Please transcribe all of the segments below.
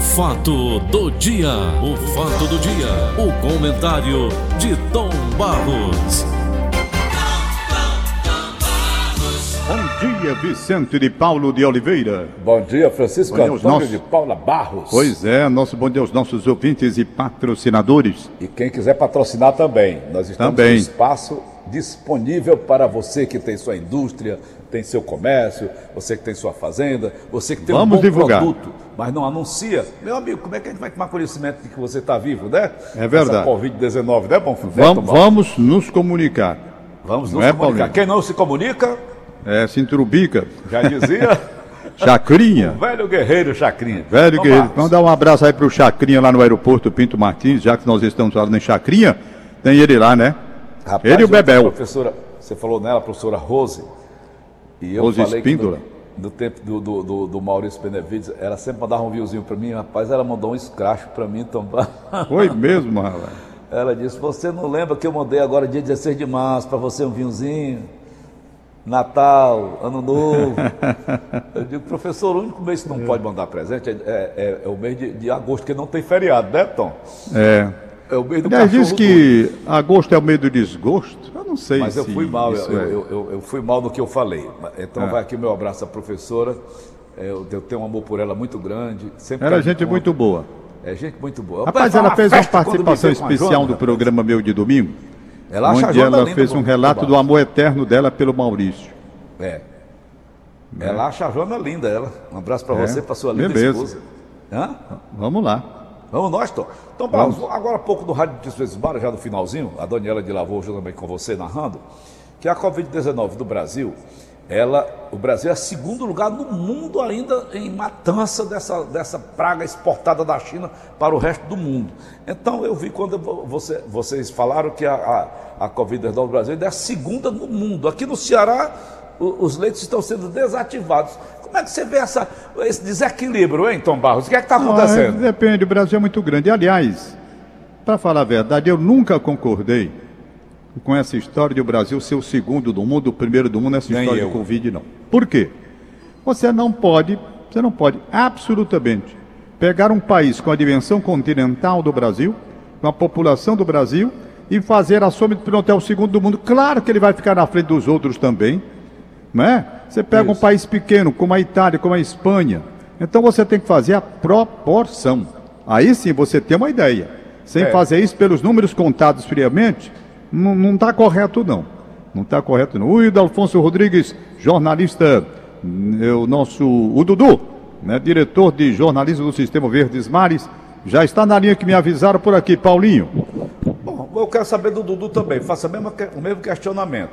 fato do dia, o fato do dia, o comentário de Tom Barros. Bom dia, Vicente de Paulo de Oliveira. Bom dia, Francisco Bom dia Antônio nossos- de Paula Barros. Pois é, nosso bom dia aos nossos ouvintes e patrocinadores. E quem quiser patrocinar também, nós estamos Também. com espaço disponível para você que tem sua indústria, tem seu comércio, você que tem sua fazenda, você que tem Vamos um bom divulgar. produto, mas não anuncia. Meu amigo, como é que a gente vai tomar conhecimento de que você está vivo, né? É verdade. Essa Covid-19, né, bom? Vamos, vamos nos comunicar. Vamos Não nos é, comunicar. Paulinho? Quem não se comunica, É, Cinturubica, já dizia, Chacrinha. velho guerreiro Chacrinha. Velho Tom guerreiro, Barros. vamos dar um abraço aí pro Chacrinha lá no aeroporto Pinto Martins, já que nós estamos falando em Chacrinha, tem ele lá, né? Rapaz, ele e o Bebel. Professora, você falou nela, professora Rose. E eu falei Espíndola. no, no tempo do, do, do, do Maurício Benevides, ela sempre mandava um viewzinho pra mim. Rapaz, ela mandou um escracho pra mim também. Foi mesmo, rapaz. Ela disse: Você não lembra que eu mandei agora dia 16 de março pra você um vinhozinho? Natal, Ano Novo. Eu digo, professor, o único mês que não pode mandar presente é, é- é o mês de, de agosto, que não tem feriado, né, Tom? É. É o mês do Aliás, diz que agosto é o mês do desgosto. Eu não sei Mas eu fui mal, eu, é. eu- eu- eu fui mal no que eu falei. Então É. vai aqui o meu abraço à professora. É, Eu, tenho um amor por ela muito grande. Sempre Era ela gente muito boa. É gente muito boa. Rapaz, ela fez uma participação especial Joana, do programa Meu de Domingo, Ela acha a onde ela fez um relato do amor eterno dela pelo Maurício. É. Ela acha a Joana linda, ela. Um abraço pra É. você, pra sua linda Beleza. esposa. Hã? Vamos lá. Vamos nós, Tom. Então, Barros, agora há pouco do Rádio Notícias Bar, já no finalzinho, a Daniela de junto também com você narrando, que a Covid-19 do Brasil, ela, o Brasil é segundo lugar no mundo ainda em matança dessa, dessa praga exportada da China para o resto do mundo. Então, eu vi quando vo- você- vocês falaram que a, a, a Covid-19 do Brasil ainda é a segunda no mundo. Aqui no Ceará, os leitos estão sendo desativados. Como é que você vê essa, esse desequilíbrio, hein, Tom Barros? O que é que está Ah, acontecendo? depende, o Brasil é muito grande. Aliás, para falar a verdade, eu nunca concordei com essa história de o Brasil ser o segundo do mundo, o primeiro do mundo nessa Nem história eu. de Covid, não. Por quê? Você não pode, você não pode absolutamente pegar um país com a dimensão continental do Brasil, com a população do Brasil, e fazer a soma de pronto, é o segundo do mundo. Claro que ele vai ficar na frente dos outros também, não é? Você pega um Isso. país pequeno, como a Itália, como a Espanha. Então você tem que fazer a proporção. Aí sim você tem uma ideia. Sem É. fazer isso pelos números contados friamente, não está correto não. Não está correto não. O Hildo Alfonso Rodrigues, jornalista, é o nosso, o Dudu, né, diretor de jornalismo do Sistema Verdes Mares, já está na linha que me avisaram por aqui, Paulinho. Bom, eu quero saber do Dudu também, faça o mesmo questionamento.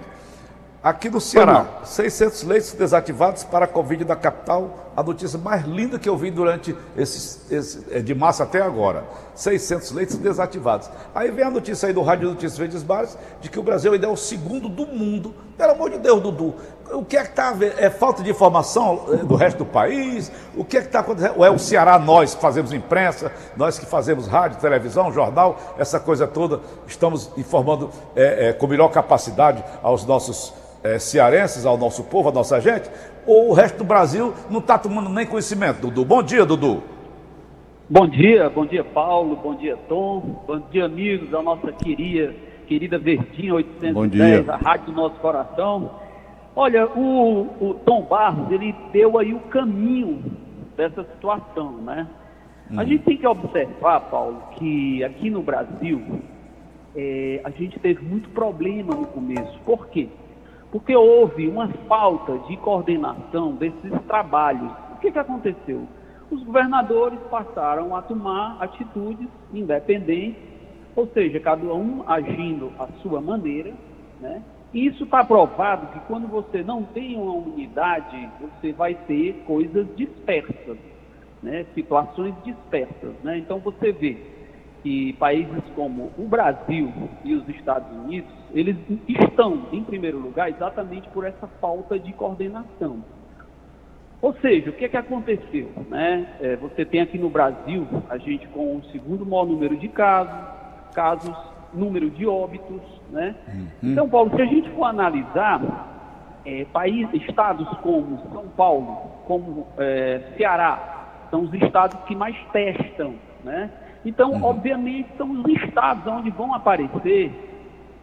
Aqui no Ceará, 600 leitos desativados para a Covid da capital, a notícia mais linda que eu vi durante esses, esse, é, de março até agora. 600 leitos desativados. Aí vem a notícia aí do Rádio Notícias Verdes Mares de que o Brasil ainda é o segundo do mundo. Pelo amor de Deus, Dudu, o que é que está a? É falta de informação eh, do resto do país? O que é que está acontecendo? Ou é o Ceará, nós que fazemos imprensa, nós que fazemos rádio, televisão, jornal, essa coisa toda, estamos informando eh, eh, com melhor capacidade aos nossos eh, cearenses, ao nosso povo, à nossa gente? Ou o resto do Brasil não está tomando nem conhecimento, Dudu? Bom dia, Dudu. Bom dia, bom dia Paulo, bom dia Tom, bom dia amigos da nossa querida, querida Verdinha 810, Bom dia. a rádio do nosso coração. Olha, o, o Tom Barros, ele deu aí o caminho dessa situação, né? A gente tem que observar, Paulo, que aqui no Brasil eh, a gente teve muito problema no começo. Por quê? Porque houve uma falta de coordenação desses trabalhos. O que, que aconteceu? Os governadores passaram a tomar atitudes independentes, ou seja, cada um agindo à sua maneira, né? E isso está provado que quando você não tem uma unidade, você vai ter coisas dispersas, né? situações dispersas. Né? Então você vê que países como o Brasil e os Estados Unidos, eles estão em primeiro lugar exatamente por essa falta de coordenação. Ou seja, o que é que aconteceu? Né? É, você tem aqui no Brasil, a gente com o segundo maior número de casos, casos, número de óbitos, né? Então, Paulo, se a gente for analisar é, países, estados como São Paulo, como é, Ceará, são os estados que mais testam, né? Então, uhum. obviamente, são os estados onde vão aparecer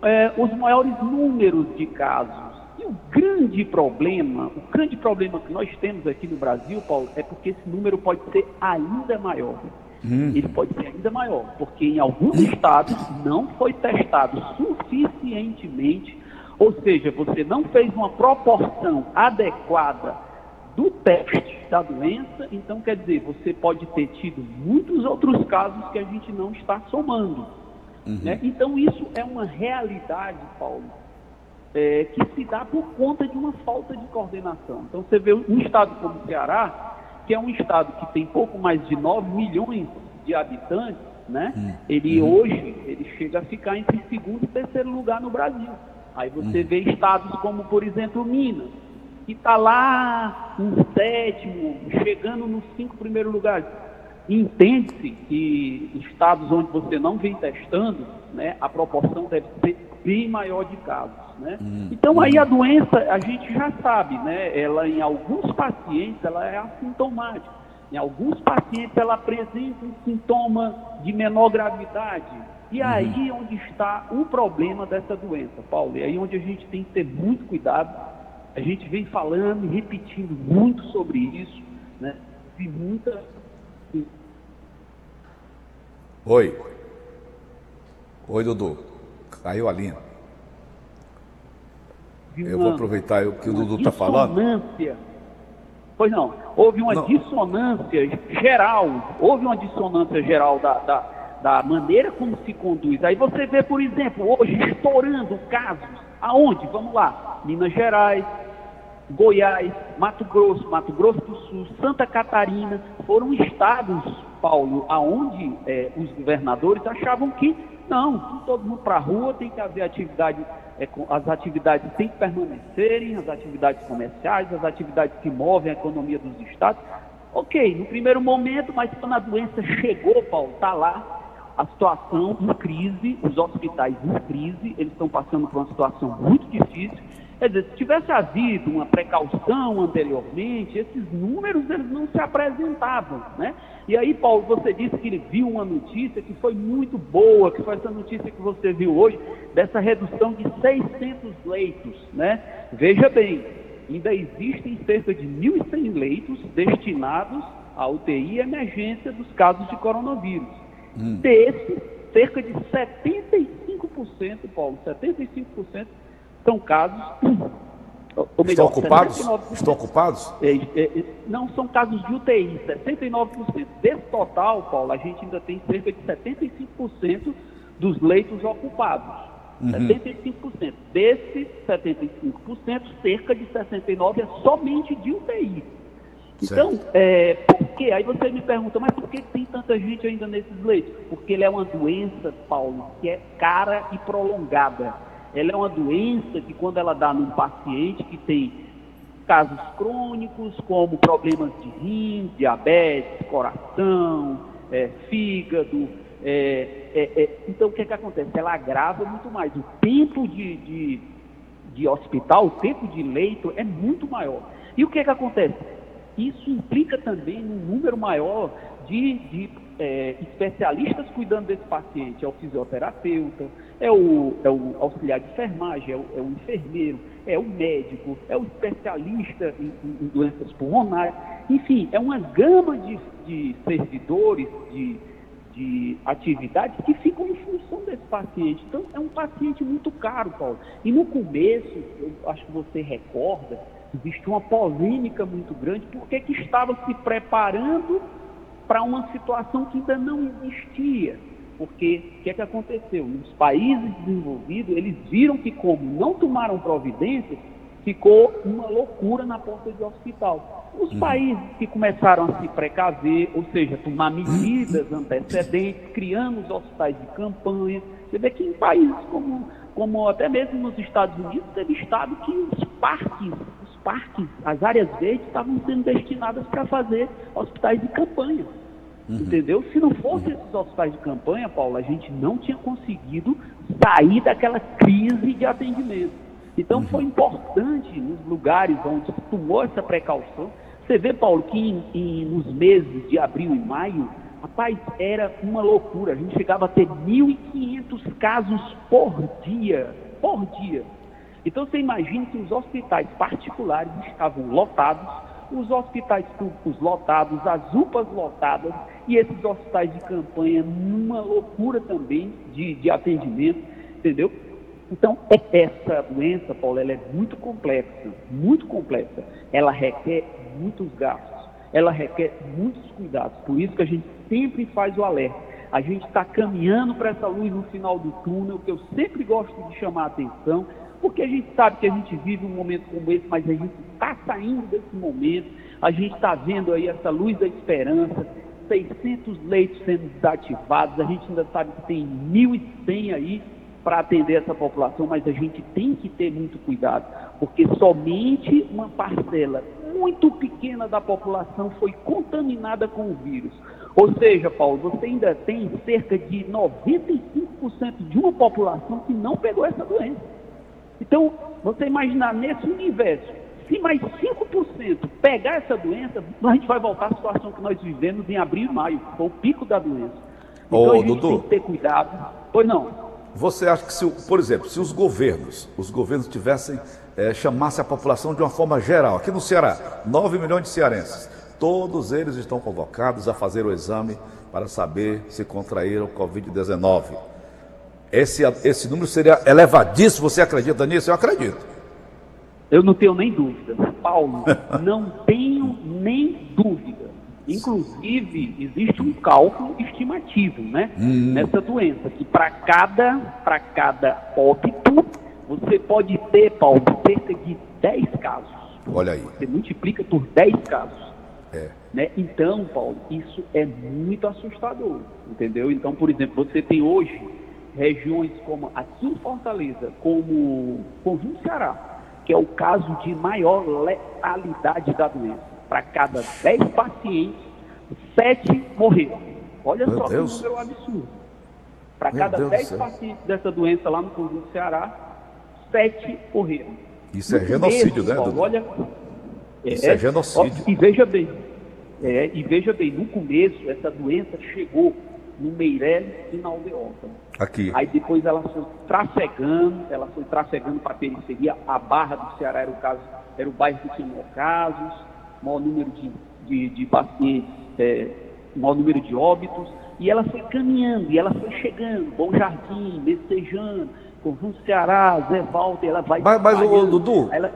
é, os maiores números de casos. E o grande problema, o grande problema que nós temos aqui no Brasil, Paulo, é porque esse número pode ser ainda maior. Hum. Ele pode ser ainda maior, porque em alguns estados não foi testado suficientemente, ou seja, você não fez uma proporção adequada do teste da doença, então quer dizer, você pode ter tido muitos outros casos que a gente não está somando. Uhum. Né? Então isso é uma realidade, Paulo, é, que se dá por conta de uma falta de coordenação. Então você vê um estado como o Ceará, que é um estado que tem pouco mais de 9 milhões de habitantes, né? Hum. Ele hum. hoje ele chega a ficar entre segundo e terceiro lugar no Brasil. Aí você hum. vê estados como, por exemplo, Minas, que está lá em sétimo, chegando nos cinco primeiros lugares. Entende-se que estados onde você não vem testando, né, a proporção deve ser bem maior de casos. Né? Hum, então aí a doença, a gente já sabe, né? Ela em alguns pacientes ela é assintomática. Em alguns pacientes ela apresenta um sintoma de menor gravidade. E uhum. aí onde está o problema dessa doença, Paulo. E aí onde a gente tem que ter muito cuidado. A gente vem falando e repetindo muito sobre isso, né? Vi muita. Oi. Oi, Dudu. Caiu a linha eu vou aproveitar o que o Dudu está falando. Pois não, houve uma não. dissonância geral, houve uma dissonância geral da, da, da, maneira como se conduz. Aí você vê, por exemplo, hoje estourando casos, aonde? Vamos lá, Minas Gerais, Goiás, Mato Grosso, Mato Grosso do Sul, Santa Catarina, foram estados, Paulo, aonde é, os governadores achavam que não, todo mundo para a rua, tem que haver atividade é, as atividades têm que permanecerem, as atividades comerciais, as atividades que movem a economia dos estados. Ok, no primeiro momento, mas quando a doença chegou, Paulo, está lá, a situação em crise, os hospitais em crise, eles estão passando por uma situação muito difícil. Quer dizer, se tivesse havido uma precaução anteriormente, esses números eles não se apresentavam, né? E aí, Paulo, você disse que ele viu uma notícia que foi muito boa, que foi essa notícia que você viu hoje, dessa redução de 600 leitos, né? Veja bem, ainda existem cerca de 1.100 leitos destinados à UTI e emergência dos casos de coronavírus. Hum. Desses, cerca de 75%, Paulo, 75% são casos. Ou melhor, Estão ocupados? Estão ocupados? É, é, é, não são casos de UTI. 69% desse total, Paulo, a gente ainda tem cerca de 75% dos leitos ocupados. Uhum. 75%. Desses 75%, cerca de 69% é somente de UTI. Então, é, por quê? Aí você me pergunta, mas por que tem tanta gente ainda nesses leitos? Porque ele é uma doença, Paulo, que é cara e prolongada. Ela é uma doença que quando ela dá num paciente que tem casos crônicos, como problemas de rim, diabetes, coração, é, fígado, é, é, é, então o que, é que acontece? Ela agrava muito mais. O tempo de, de, de hospital, o tempo de leito é muito maior. E o que, é que acontece? Isso implica também um número maior de, de é, especialistas cuidando desse paciente. É o fisioterapeuta, é o, é o auxiliar de enfermagem, é o, é o enfermeiro, é o médico, é o especialista em, em doenças pulmonares. Enfim, é uma gama de, de servidores, de, de atividades que ficam em função desse paciente. Então, é um paciente muito caro, Paulo. E no começo, eu acho que você recorda, existe uma polêmica muito grande, porque que estava se preparando para uma situação que ainda não existia. Porque o que é que aconteceu? Nos países desenvolvidos, eles viram que, como não tomaram providências, ficou uma loucura na porta de hospital. Os uhum. países que começaram a se precaver, ou seja, tomar medidas antecedentes, criando os hospitais de campanha. Você vê que em países como, como até mesmo nos Estados Unidos, teve estado que os parques, parques, as áreas verdes estavam sendo destinadas para fazer hospitais de campanha. Uhum. Entendeu? Se não fosse esses hospitais de campanha, Paulo, a gente não tinha conseguido sair daquela crise de atendimento. Então uhum. foi importante nos lugares onde se tomou essa precaução Você vê, Paulo, que em, em, nos meses de abril e maio, rapaz, era uma loucura. A gente chegava a ter 1.500 casos por dia. Por dia. Então você imagina que os hospitais particulares estavam lotados, os hospitais públicos lotados, as UPAs lotadas e esses hospitais de campanha numa loucura também de, de atendimento, entendeu? Então, essa doença, Paulo, ela é muito complexa, muito complexa. Ela requer muitos gastos, ela requer muitos cuidados. Por isso que a gente sempre faz o alerta. A gente está caminhando para essa luz no final do túnel, que eu sempre gosto de chamar a atenção, porque a gente sabe que a gente vive um momento como esse, mas a gente está saindo desse momento, a gente está vendo aí essa luz da esperança, 600 leitos sendo desativados, a gente ainda sabe que tem 1.100 aí para atender essa população, mas a gente tem que ter muito cuidado, porque somente uma parcela muito pequena da população foi contaminada com o vírus. Ou seja, Paulo, você ainda tem cerca de 95% de uma população que não pegou essa doença. Então, você imaginar nesse universo, se mais 5% pegar essa doença, a gente vai voltar à situação que nós vivemos em abril e maio, foi o pico da doença. Então Ô, a gente Dudu, tem que ter cuidado. Pois não. Você acha que, se, por exemplo, se os governos, os governos tivessem, é, chamassem a população de uma forma geral, aqui no Ceará, 9 milhões de cearenses, todos eles estão convocados a fazer o exame para saber se contraíram Covid-19. Esse, esse número seria elevadíssimo, você acredita nisso? Eu acredito. Eu não tenho nem dúvida. Paulo, não tenho nem dúvida. Inclusive, existe um cálculo estimativo né, hum. nessa doença, que para cada, cada óbito, você pode ter, Paulo, cerca de 10 casos. Olha aí. Você multiplica por 10 casos. É. Né? Então, Paulo, isso é muito assustador, entendeu? Então, por exemplo, você tem hoje regiões como aqui em Fortaleza, como Conjunto Ceará, que é o caso de maior letalidade da doença para cada 10 pacientes, 7 morreram. Olha Meu só Deus. que número absurdo. Para cada Deus 10 pacientes dessa doença lá no conjunto Ceará, 7 morreram. Isso é genocídio, né, Dudu? Olha, Isso é, é genocídio. Ó, e veja bem, é, e veja bem, no começo essa doença chegou no Meireles e na Aldeota. Aqui. Aí depois ela foi trafegando, ela foi trafegando para a periferia. A Barra do Ceará era o caso, era o bairro que tinha casos maior número de, de, de pacientes, é, maior número de óbitos, e ela foi caminhando, e ela foi chegando, Bom Jardim, Messejano, Conjunto Ceará, Zé Walter, ela vai... Mas, mas o Dudu, ela...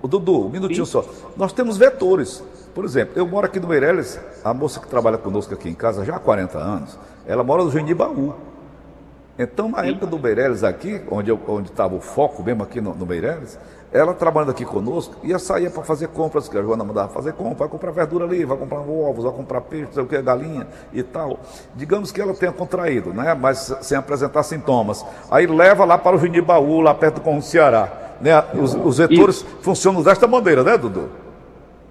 o Dudu, um minutinho Sim. só, nós temos vetores, por exemplo, eu moro aqui no Meireles, a moça que trabalha conosco aqui em casa já há 40 anos, ela mora no Genibaú. Então, na Sim. época do Meireles aqui, onde estava o foco mesmo aqui no, no Meireles, ela trabalhando aqui conosco, ia sair para fazer compras, que a Joana mandava fazer compra, vai comprar verdura ali, vai comprar ovos, vai comprar peixe, sei o que, galinha e tal. Digamos que ela tenha contraído, né? Mas sem apresentar sintomas. Aí leva lá para o Junibaú, lá perto com o Ceará. Né? Os, os vetores Isso. funcionam desta maneira, né, Dudu?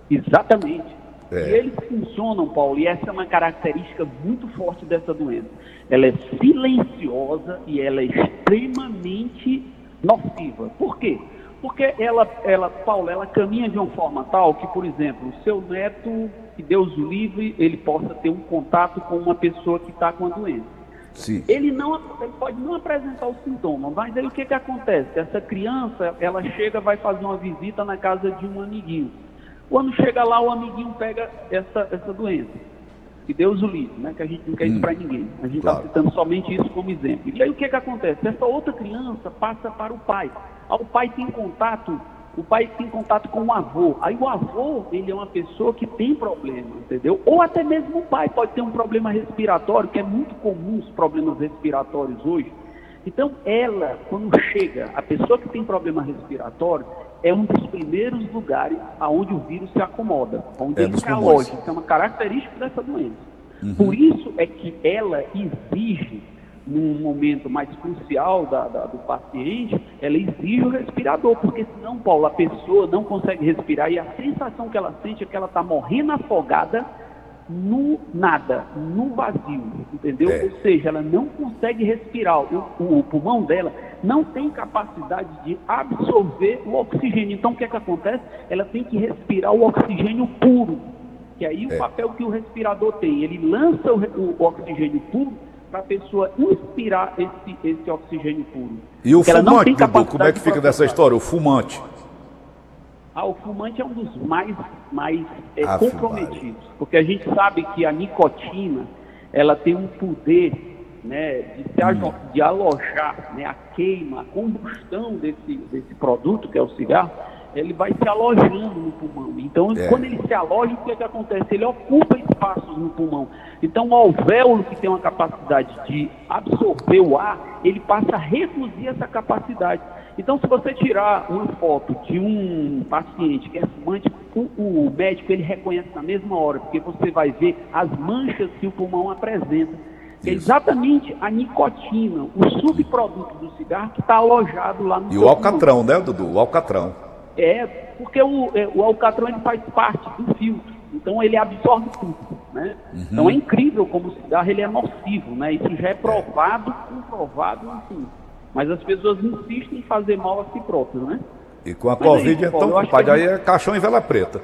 Exatamente. É. E eles funcionam, Paulo, e essa é uma característica muito forte dessa doença. Ela é silenciosa e ela é extremamente nociva. Por quê? Porque ela, ela, Paulo, ela caminha de uma forma tal que, por exemplo, o seu neto, que Deus o livre, ele possa ter um contato com uma pessoa que está com a doença. Sim. Ele não ele pode não apresentar os sintomas, mas aí o que, que acontece? Essa criança, ela chega, vai fazer uma visita na casa de um amiguinho. Quando chega lá, o amiguinho pega essa, essa doença. Que Deus o livre, né? Que a gente não quer isso hum, para ninguém. A gente está claro. citando somente isso como exemplo. E aí o que, que acontece? Essa outra criança passa para o pai. O pai tem contato, o pai tem contato com o avô. Aí o avô, ele é uma pessoa que tem problema, entendeu? Ou até mesmo o pai pode ter um problema respiratório, que é muito comum os problemas respiratórios hoje. Então, ela, quando chega, a pessoa que tem problema respiratório, é um dos primeiros lugares aonde o vírus se acomoda, onde é ele se aloja. Isso é uma característica dessa doença. Uhum. Por isso é que ela exige num momento mais crucial da, da, do paciente, ela exige o respirador, porque senão, Paulo, a pessoa não consegue respirar e a sensação que ela sente é que ela está morrendo afogada no nada, no vazio, entendeu? É. Ou seja, ela não consegue respirar. O, o- o pulmão dela não tem capacidade de absorver o oxigênio. Então, o que é que acontece? Ela tem que respirar o oxigênio puro. Que aí o É. papel que o respirador tem, ele lança o, o oxigênio puro para a pessoa inspirar esse, esse oxigênio puro. E o Porque ela não fumante, tem Dudu, como é que fica dessa história? O fumante. Ah, o fumante é um dos mais, mais é, Ave comprometidos, porque a gente sabe que a nicotina ela tem um poder né, de, alo- de alojar né, a queima, a combustão desse, desse produto, que é o cigarro, ele vai se alojando no pulmão. Então, É. quando ele se aloja, o que, é que acontece? Ele ocupa espaços no pulmão. Então, o alvéolo, que tem uma capacidade de absorver o ar, ele passa a reduzir essa capacidade. Então, se você tirar uma foto de um paciente que é fumante, o, o médico ele reconhece na mesma hora, porque você vai ver as manchas que o pulmão apresenta. É exatamente a nicotina, o subproduto do cigarro que está alojado lá no E o pulmão. alcatrão, né, Dudu? O alcatrão. É, porque o, é, o alcatrão ele faz parte do filtro, então ele absorve tudo, né? Então é incrível como o cigarro ele é nocivo, né? Isso já é provado, comprovado, enfim. Mas as pessoas insistem em fazer mal a si próprias, né? E com a Mas é Covid, isso, então, compadre, que a aí é caixão em vela preta.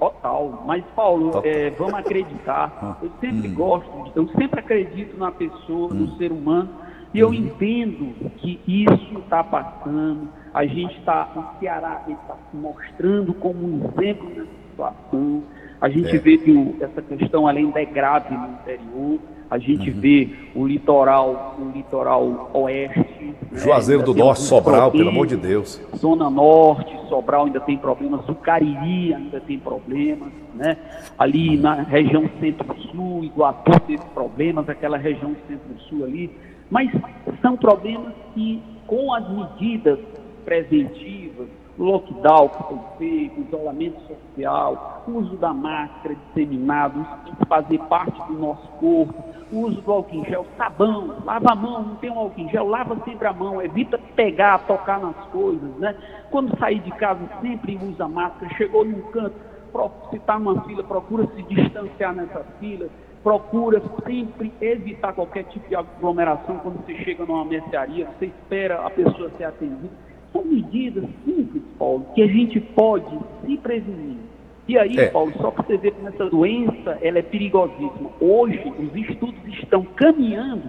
Total. Mas, Paulo, Total. é, vamos acreditar. Eu sempre gosto, de- eu sempre acredito na pessoa, no ser humano. E eu entendo que isso está passando. A gente está, o Ceará está se mostrando como um exemplo nessa situação. A gente É. vê que essa questão ela ainda é grave no interior. A gente vê o litoral, o litoral oeste. né, Juazeiro ainda do Norte, Sobral, pelo amor de Deus. Zona Norte, Sobral ainda tem problemas, o Cariri ainda tem problemas, né? Ali na região centro-sul, Iguatu teve problemas, aquela região centro-sul ali. Mas são problemas que, com as medidas preventivas, lockdown que foi feito, isolamento social, uso da máscara disseminado, isso fazer parte do nosso corpo, uso do álcool em gel, sabão, lava a mão, não tem um álcool em gel, lava sempre a mão, evita pegar, tocar nas coisas, né? Quando sair de casa, sempre usa máscara, chegou num canto, se está numa fila, procura se distanciar nessa fila, procura sempre evitar qualquer tipo de aglomeração quando você chega numa mercearia, você espera a pessoa ser atendida. São medidas simples, Paulo, que a gente pode se prevenir. E aí, É. Paulo, só para você ver como essa doença ela é perigosíssima. Hoje, os estudos estão caminhando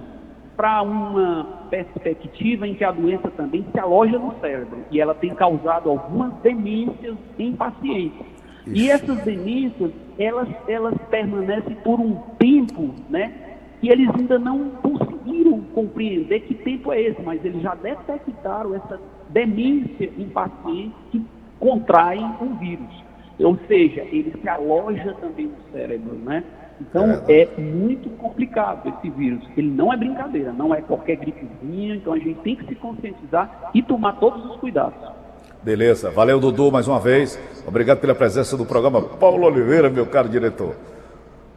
para uma perspectiva em que a doença também se aloja no cérebro e ela tem causado algumas demências em pacientes. E essas demências, elas, elas permanecem por um tempo, né? E eles ainda não conseguiram compreender que tempo é esse, mas eles já detectaram essa demência em pacientes que contraem o vírus. Ou seja, ele se aloja também no cérebro, né? Então é muito complicado esse vírus. Ele não é brincadeira, não é qualquer gripezinha, então a gente tem que se conscientizar e tomar todos os cuidados. Beleza. Valeu, Dudu, mais uma vez. Obrigado pela presença do programa. Paulo Oliveira, meu caro diretor.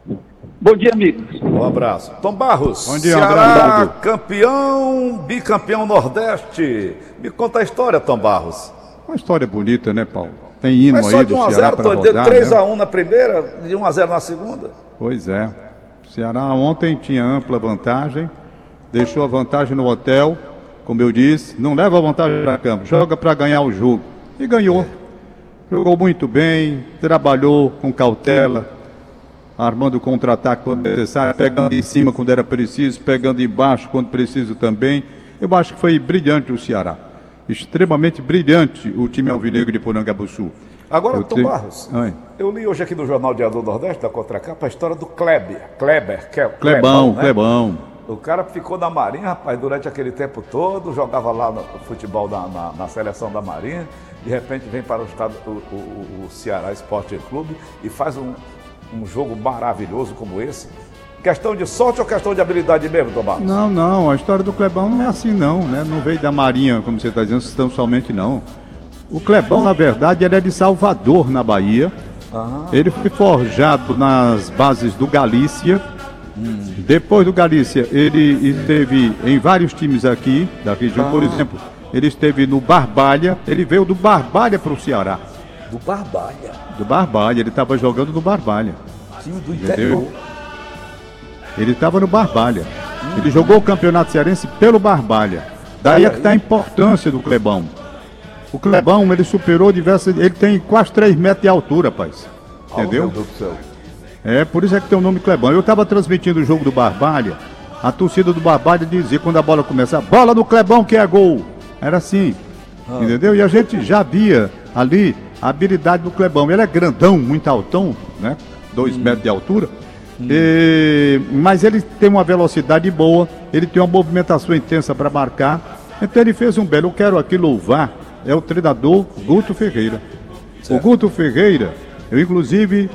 Bom dia, amigos. Um abraço. Tom Barros. Bom dia, Ceará, campeão, bicampeão Nordeste. Me conta a história, Tom Barros. Uma história bonita, né, Paulo? Tem hino Mas só aí de do 1 a Ceará 0 para rodar, 3 né? a 1 na primeira, de 1 a 0 na segunda. Pois é. O Ceará ontem tinha ampla vantagem, deixou a vantagem no hotel, como eu disse, não leva a vantagem para campo, joga para ganhar o jogo. E ganhou. Jogou muito bem, trabalhou com cautela, armando contra-ataque quando necessário, pegando em cima quando era preciso, pegando embaixo quando preciso também. Eu acho que foi brilhante o Ceará. Extremamente brilhante o time alvinegro de Porangabuçu. Agora, Eu Tom te- Barros, Oi. eu li hoje aqui no Jornal Diário do Nordeste, da Contracapa, a história do Kleber. Kleber, que é o Clebão, né? Clebão. O cara ficou na Marinha, rapaz, durante aquele tempo todo, jogava lá no futebol na, na- na seleção da Marinha, de repente vem para o estado, o, o- o Ceará Esporte Clube e faz um, um jogo maravilhoso como esse. Questão de sorte ou questão de habilidade mesmo, Tomás? Não, não, a história do Clebão não é assim não, né? Não veio da Marinha, como você está dizendo, tão somente não. O Clebão, na verdade, ele é de Salvador, na Bahia. Ele foi forjado nas bases do Galícia. Depois do Galícia, ele esteve em vários times aqui da região. Por exemplo, ele esteve no Barbalha. Ele veio do Barbalha para o Ceará. Do Barbalha. Do Barbalha, ele estava jogando no Barbalha. Time do interior. Entendeu? Ele estava no Barbalha. Ele jogou o Campeonato Cearense pelo Barbalha. Daí é que está a importância do Clebão. O Clebão, ele superou diversas. Ele tem quase 3 metros de altura, rapaz. Entendeu? É, por isso é que tem o nome Clebão. Eu estava transmitindo o jogo do Barbalha. A torcida do Barbalha dizia quando a bola começa, bola no Clebão que é gol. Era assim. Entendeu? E a gente já via ali a habilidade do Clebão. Ele é grandão, muito altão, né? Dois metros de altura. E- mas ele tem uma velocidade boa, ele tem uma movimentação intensa para marcar. Então ele fez um belo. Eu quero aqui louvar, é o treinador Guto Ferreira. O Guto Ferreira, eu inclusive,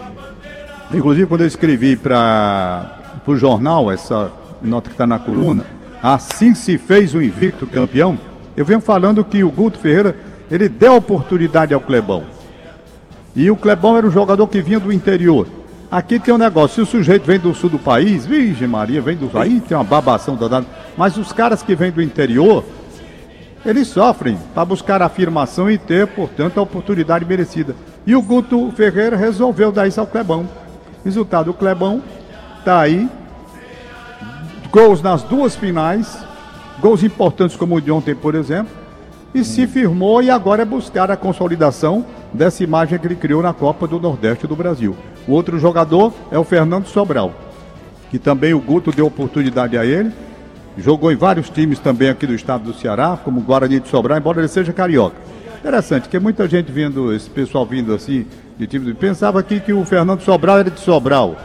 inclusive quando eu escrevi para o jornal, essa nota que está na coluna, assim se fez o invicto campeão, eu venho falando que o Guto Ferreira, ele deu oportunidade ao Clebão. E o Clebão era um jogador que vinha do interior. Aqui tem um negócio, se o sujeito vem do sul do país, Virgem Maria, vem do aí tem uma babação danada. Mas os caras que vêm do interior, eles sofrem para buscar afirmação e ter, portanto, a oportunidade merecida. E o Guto Ferreira resolveu dar isso ao Clebão. Resultado, o Clebão tá aí, gols nas duas finais, gols importantes como o de ontem, por exemplo, e se firmou e agora é buscar a consolidação dessa imagem que ele criou na Copa do Nordeste do Brasil. O outro jogador é o Fernando Sobral, que também o Guto deu oportunidade a ele. Jogou em vários times também aqui do estado do Ceará, como Guarani de Sobral, embora ele seja carioca. Interessante, que muita gente vindo, esse pessoal vindo assim, de time do... Pensava aqui que o Fernando Sobral era de Sobral.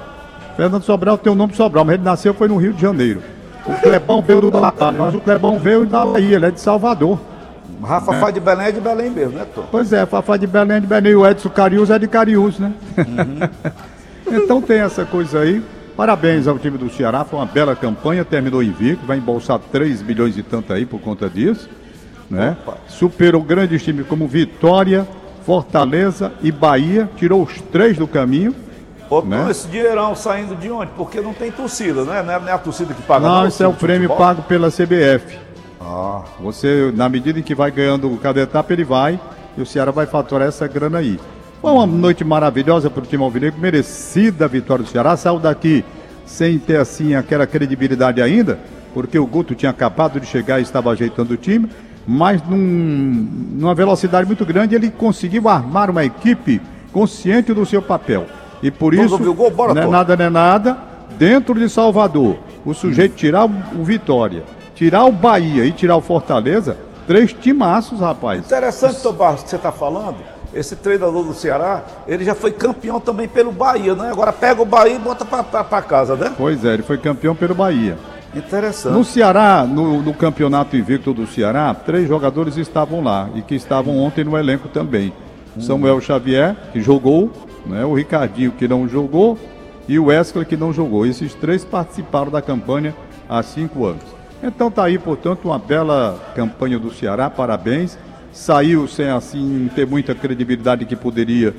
Fernando Sobral tem o nome Sobral, mas ele nasceu foi no Rio de Janeiro. O Clebão veio do Natal, mas o Clebão veio da Bahia, ele é de Salvador. Rafa Fá de Belém é de Belém mesmo, né, Tom? Pois é, Fafá de Belém é de Belém, o Edson Carius é de Carius, né? então tem essa coisa aí. Parabéns ao time do Ceará, foi uma bela campanha, terminou invicto, vai embolsar 3 milhões e tanto aí por conta disso. Né? Opa. Superou grandes times como Vitória, Fortaleza e Bahia, tirou os três do caminho. Ô, Né? esse dinheirão saindo de onde? Porque não tem torcida, né? Não é, é a torcida que paga. Não, não, esse é o prêmio pago pela CBF. Ah, Você, na medida em que vai ganhando cada etapa, ele vai e o Ceará vai faturar essa grana aí. Foi uma noite maravilhosa para o time alvinegro, merecida a vitória do Ceará. Saiu daqui sem ter assim aquela credibilidade ainda, porque o Guto tinha acabado de chegar e estava ajeitando o time, mas num- numa velocidade muito grande ele conseguiu armar uma equipe consciente do seu papel. E por isso, gol? Bora, não é nada, não é nada, dentro de Salvador, o sujeito tirar o, o Vitória, tirar o Bahia e tirar o Fortaleza, três timaços, rapaz. interessante, Tom Barros, que você está falando. Esse treinador do Ceará, ele já foi campeão também pelo Bahia, né? Agora pega o Bahia e bota para casa, né? Pois é, ele foi campeão pelo Bahia. Interessante. No Ceará, no, no campeonato invicto do Ceará, três jogadores estavam lá e que estavam ontem no elenco também. Samuel Xavier, que jogou, né, o Ricardinho, que não jogou, e o Wesley, que não jogou. Esses três participaram da campanha há cinco anos. Então tá aí, portanto, uma bela campanha do Ceará, parabéns. Saiu sem assim ter muita credibilidade que poderia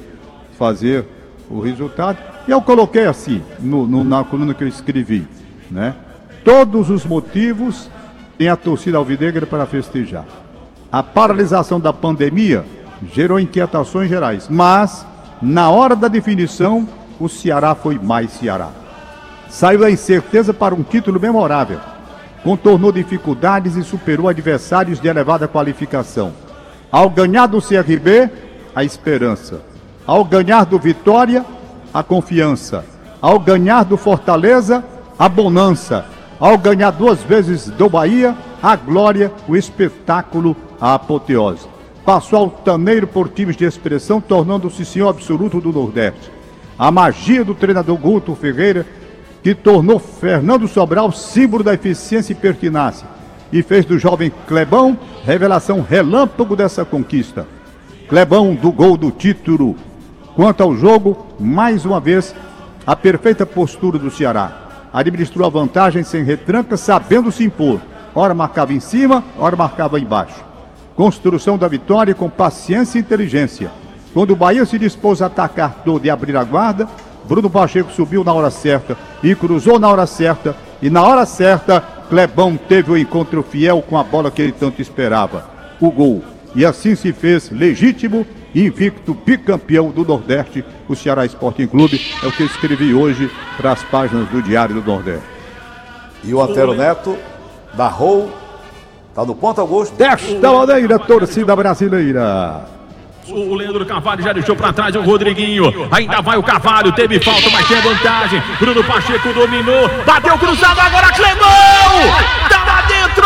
fazer o resultado. E eu coloquei assim, no, no- na coluna que eu escrevi, né? Todos os motivos tem a torcida alvinegra para festejar. A paralisação da pandemia gerou inquietações gerais, mas na hora da definição, o Ceará foi mais Ceará. Saiu da incerteza para um título memorável. Contornou dificuldades e superou adversários de elevada qualificação. Ao ganhar do CRB, a esperança. Ao ganhar do Vitória, a confiança. Ao ganhar do Fortaleza, a bonança. Ao ganhar duas vezes do Bahia, a glória, o espetáculo, a apoteose. Passou altaneiro por times de expressão, tornando-se senhor absoluto do Nordeste. A magia do treinador Guto Ferreira, que tornou Fernando Sobral símbolo da eficiência e pertinácia, e fez do jovem Clebão revelação relâmpago dessa conquista. Clebão do gol do título. Quanto ao jogo, mais uma vez, a perfeita postura do Ceará. Administrou a vantagem sem retranca, sabendo se impor. Ora marcava em cima, ora marcava embaixo. Construção da vitória com paciência e inteligência. Quando o Bahia se dispôs a atacar todo e abrir a guarda, Bruno Pacheco subiu na hora certa e cruzou na hora certa. E na hora certa, Clebão teve o encontro fiel com a bola que ele tanto esperava. O gol. E assim se fez legítimo invicto bicampeão do Nordeste, o Ceará Sporting Clube. É o que eu escrevi hoje para as páginas do Diário do Nordeste. E o Antero Neto narrou, tá no ponto, Augusto? Desta maneira, torcida brasileira. O Leandro Carvalho já deixou para trás o Rodriguinho. Ainda vai o Carvalho, teve falta, mas tem vantagem. Bruno Pacheco dominou, bateu cruzado agora, Clemão! Tá lá dentro!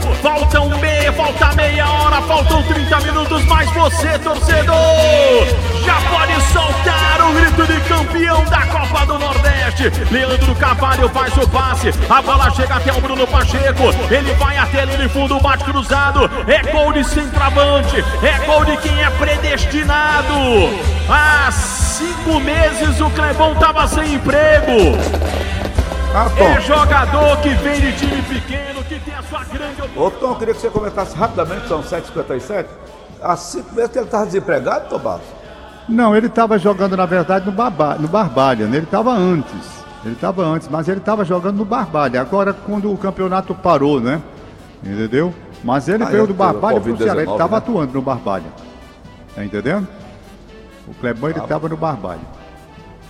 Tempo. Faltam meia, falta meia hora, faltam 30 minutos. Mas você, torcedor, já pode soltar o grito de campeão da Copa do Nordeste. Leandro Carvalho faz o passe. A bola chega até o Bruno Pacheco. Ele vai até ali no fundo, bate cruzado. É gol de centroavante. É gol de quem é predestinado. Há cinco meses o Clebão tava sem emprego. Ah, É jogador que vem de time pequeno, que tem a sua grande Ô, Tom, eu queria que você comentasse rapidamente, são 7h57. Há cinco meses que ele estava desempregado, Tom Barros? Não, ele estava jogando, na verdade, no, Barba, no Barbalha, né? Ele estava antes. Ele estava antes, mas ele estava jogando no Barbalha. Agora, quando o campeonato parou, né? Entendeu? Mas ele Ah, veio do Barbalha pro Ceará. Ele Covid-19, estava né? atuando no Barbalha. Tá entendendo? O Clebão, ele estava no Barbalha.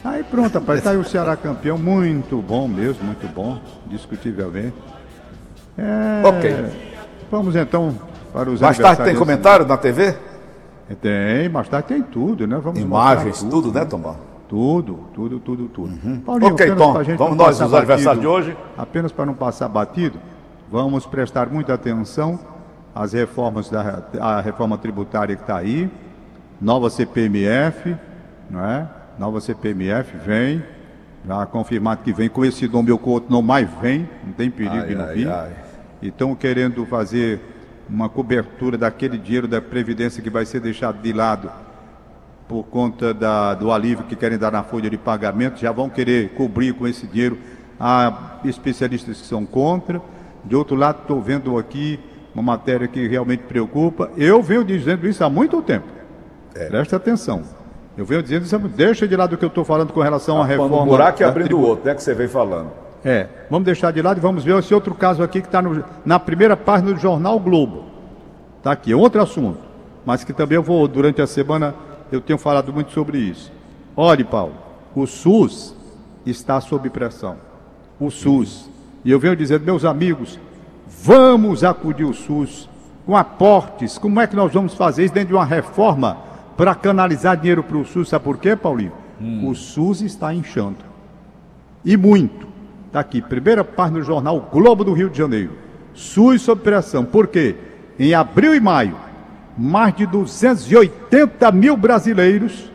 Aí pronto, rapaz, tá aí o Ceará campeão, muito bom mesmo, muito bom, discutivelmente. É, Ok. Vamos então para os Mais tarde tem comentário na TV? Tem, mais tarde tem tudo, né? Vamos Imagens, mostrar tudo, né, Tom Barros? Tudo, tudo, tudo, tudo. Ok, apenas Tom, pra gente vamos nós nos aniversários de hoje. Apenas para não passar batido, vamos prestar muita atenção às reformas da a reforma tributária que está aí, nova CPMF, não é? Nova CPMF vem, já confirmado que vem, com esse nome ou com outro não mais vem, não tem perigo Ai, de não ai, vir. ai. E estão querendo fazer uma cobertura daquele dinheiro da Previdência que vai ser deixado de lado por conta da- do alívio que querem dar na folha de pagamento, já vão querer cobrir com esse dinheiro. Há especialistas que são contra. De outro lado, estou vendo aqui uma matéria que realmente preocupa. Eu venho dizendo isso há muito tempo. Presta atenção. Eu venho dizendo isso Deixa de lado o que eu estou falando com relação à reforma. Um buraco e abrindo o outro, né, que você vem falando. É, vamos deixar de lado e vamos ver esse outro caso aqui que está na primeira página do jornal Globo. Está aqui, é outro assunto, mas que também eu vou, durante a semana, eu tenho falado muito sobre isso. Olhe, Paulo, o SUS está sob pressão. O SUS. E eu venho dizendo, meus amigos, vamos acudir o SUS com aportes. Como é que nós vamos fazer isso dentro de uma reforma para canalizar dinheiro para o SUS? Sabe por quê, Paulinho? O SUS está inchando. E muito. Está aqui, primeira página do jornal Globo do Rio de Janeiro. SUS sob pressão. Por quê? Em abril e maio, mais de 280 mil brasileiros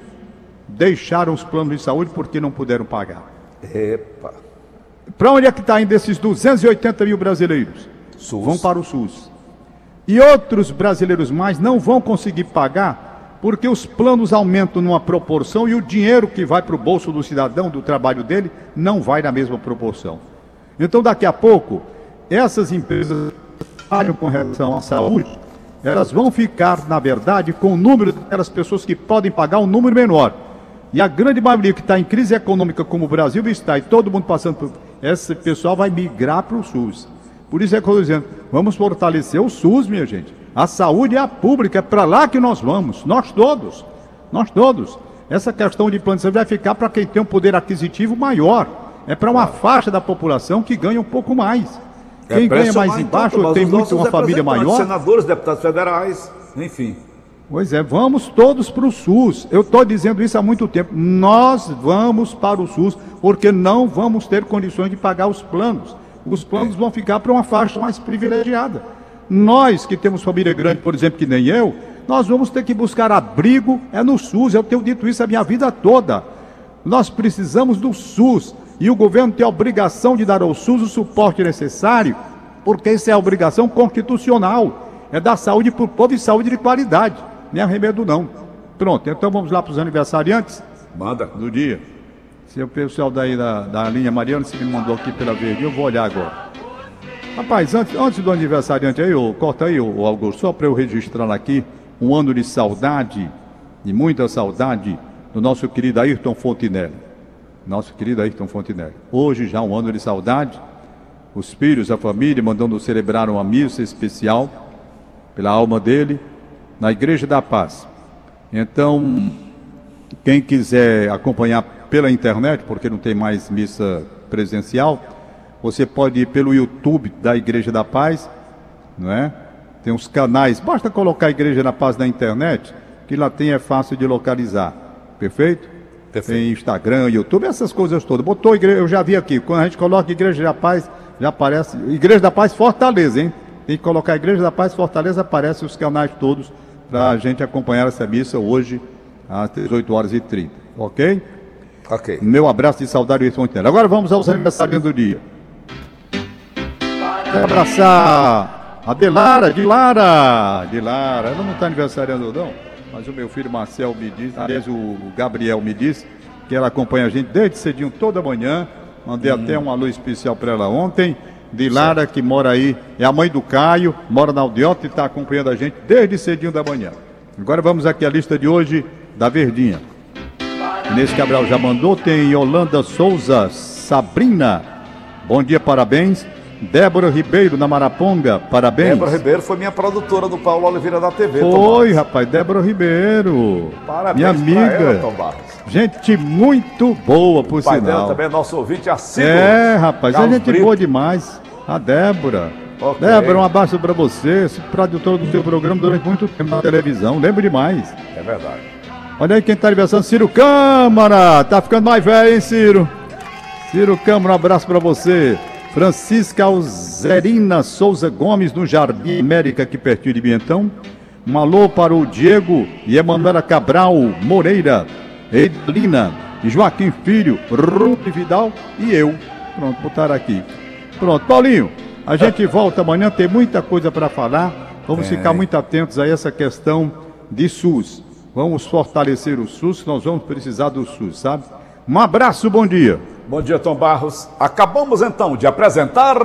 deixaram os planos de saúde porque não puderam pagar. Epa. Para onde é que está indo esses 280 mil brasileiros? SUS. Vão para o SUS. E outros brasileiros mais não vão conseguir pagar porque os planos aumentam numa proporção e o dinheiro que vai para o bolso do cidadão, do trabalho dele, não vai na mesma proporção. Então, daqui a pouco, essas empresas que falham com relação à saúde, elas vão ficar, na verdade, com o número daquelas pessoas que podem pagar um número menor. E a grande maioria que está em crise econômica, como o Brasil está, e todo mundo passando por. Esse pessoal vai migrar para o SUS. Por isso é que eu estou dizendo: vamos fortalecer o SUS, minha gente. A saúde é a pública, é para lá que nós vamos. Nós todos. Nós todos. Essa questão de plano de saúde vai ficar para quem tem um poder aquisitivo maior. É para uma faixa da população que ganha um pouco mais. Quem ganha mais embaixo, então, tem os muito uma família maior. Senadores, deputados federais, enfim. Pois é, vamos todos para o SUS. Eu estou dizendo isso há muito tempo. Nós vamos para o SUS porque não vamos ter condições de pagar os planos. Os planos vão ficar para uma faixa mais privilegiada. Nós que temos família grande, por exemplo, que nem eu, nós vamos ter que buscar abrigo é no SUS. Eu tenho dito isso a minha vida toda. Nós precisamos do SUS e o governo tem a obrigação de dar ao SUS o suporte necessário, porque isso é a obrigação constitucional. É dar saúde para o povo e saúde de qualidade. Nem arremedo não. Pronto, então vamos lá para os aniversariantes Manda. do dia. Se o pessoal daí da, da linha Mariana se me mandou aqui pela verde, eu vou olhar agora. Rapaz, antes, antes do aniversariante aí, ô, corta aí, ô, Augusto, só para eu registrar aqui um ano de saudade, de muita saudade, do nosso querido Ayrton Fontinelli. Nosso querido Ayrton Fontinelli. Hoje já um ano de saudade, os filhos, a família, mandando celebrar uma missa especial pela alma dele na Igreja da Paz. Então, quem quiser acompanhar pela internet, porque não tem mais missa presencial, você pode ir pelo YouTube da Igreja da Paz, não é? Tem uns canais, basta colocar a Igreja da Paz na internet, que lá tem é fácil de localizar. Perfeito? Perfeito. Tem Instagram, YouTube, essas coisas todas. Botou igreja, eu já vi aqui, quando a gente coloca Igreja da Paz, já aparece Igreja da Paz Fortaleza, hein? Tem que colocar Igreja da Paz Fortaleza, aparece os canais todos para a gente acompanhar essa missa hoje às 18 horas e 30. Ok? Ok. Meu abraço de saudade e. Agora vamos aos aniversários do dia. Quero abraçar a Delara, de Lara, de Lara. Ela não está aniversariando não, mas o meu filho Marcel me disse, aliás o Gabriel me disse que ela acompanha a gente desde cedinho toda manhã. Mandei até um alô especial para ela ontem. De Lara, que mora aí, é a mãe do Caio, mora na Aldeota e está acompanhando a gente desde cedinho da manhã. Agora vamos aqui à lista de hoje da Verdinha. Inês Cabral já mandou, tem Yolanda Souza, Sabrina, bom dia, parabéns. Débora Ribeiro, na Maraponga, parabéns. Débora Ribeiro foi minha produtora do Paulo Oliveira da TV. Foi, rapaz, Débora Ribeiro. Parabéns minha amiga. ela, Tom Barros. Gente muito boa, por O pai dela sinal. também é nosso ouvinte assíduo. É, rapaz, é Carlos gente Brito. boa demais. A Débora. Ok. Débora, um abraço pra você, produtor do seu programa durante muito tempo na televisão, lembro demais. É verdade. Olha aí quem tá aniversando, Ciro Câmara. Tá ficando mais velho, hein, Ciro? Ciro Câmara, um abraço pra você. Francisca Alzerina Souza Gomes, no Jardim América, aqui pertinho de Bientão. Um alô para o Diego e Emanuela Cabral Moreira, Edlina Joaquim Filho, Ruth Vidal e eu. Pronto, botar aqui. Pronto, Paulinho, a gente volta amanhã, tem muita coisa para falar. Vamos ficar muito atentos a essa questão de SUS. Vamos fortalecer o SUS, nós vamos precisar do SUS, sabe? Um abraço, bom dia. Bom dia, Tom Barros. Acabamos então de apresentar.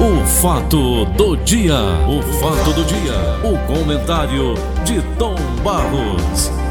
O fato do dia. O fato do dia. O comentário de Tom Barros.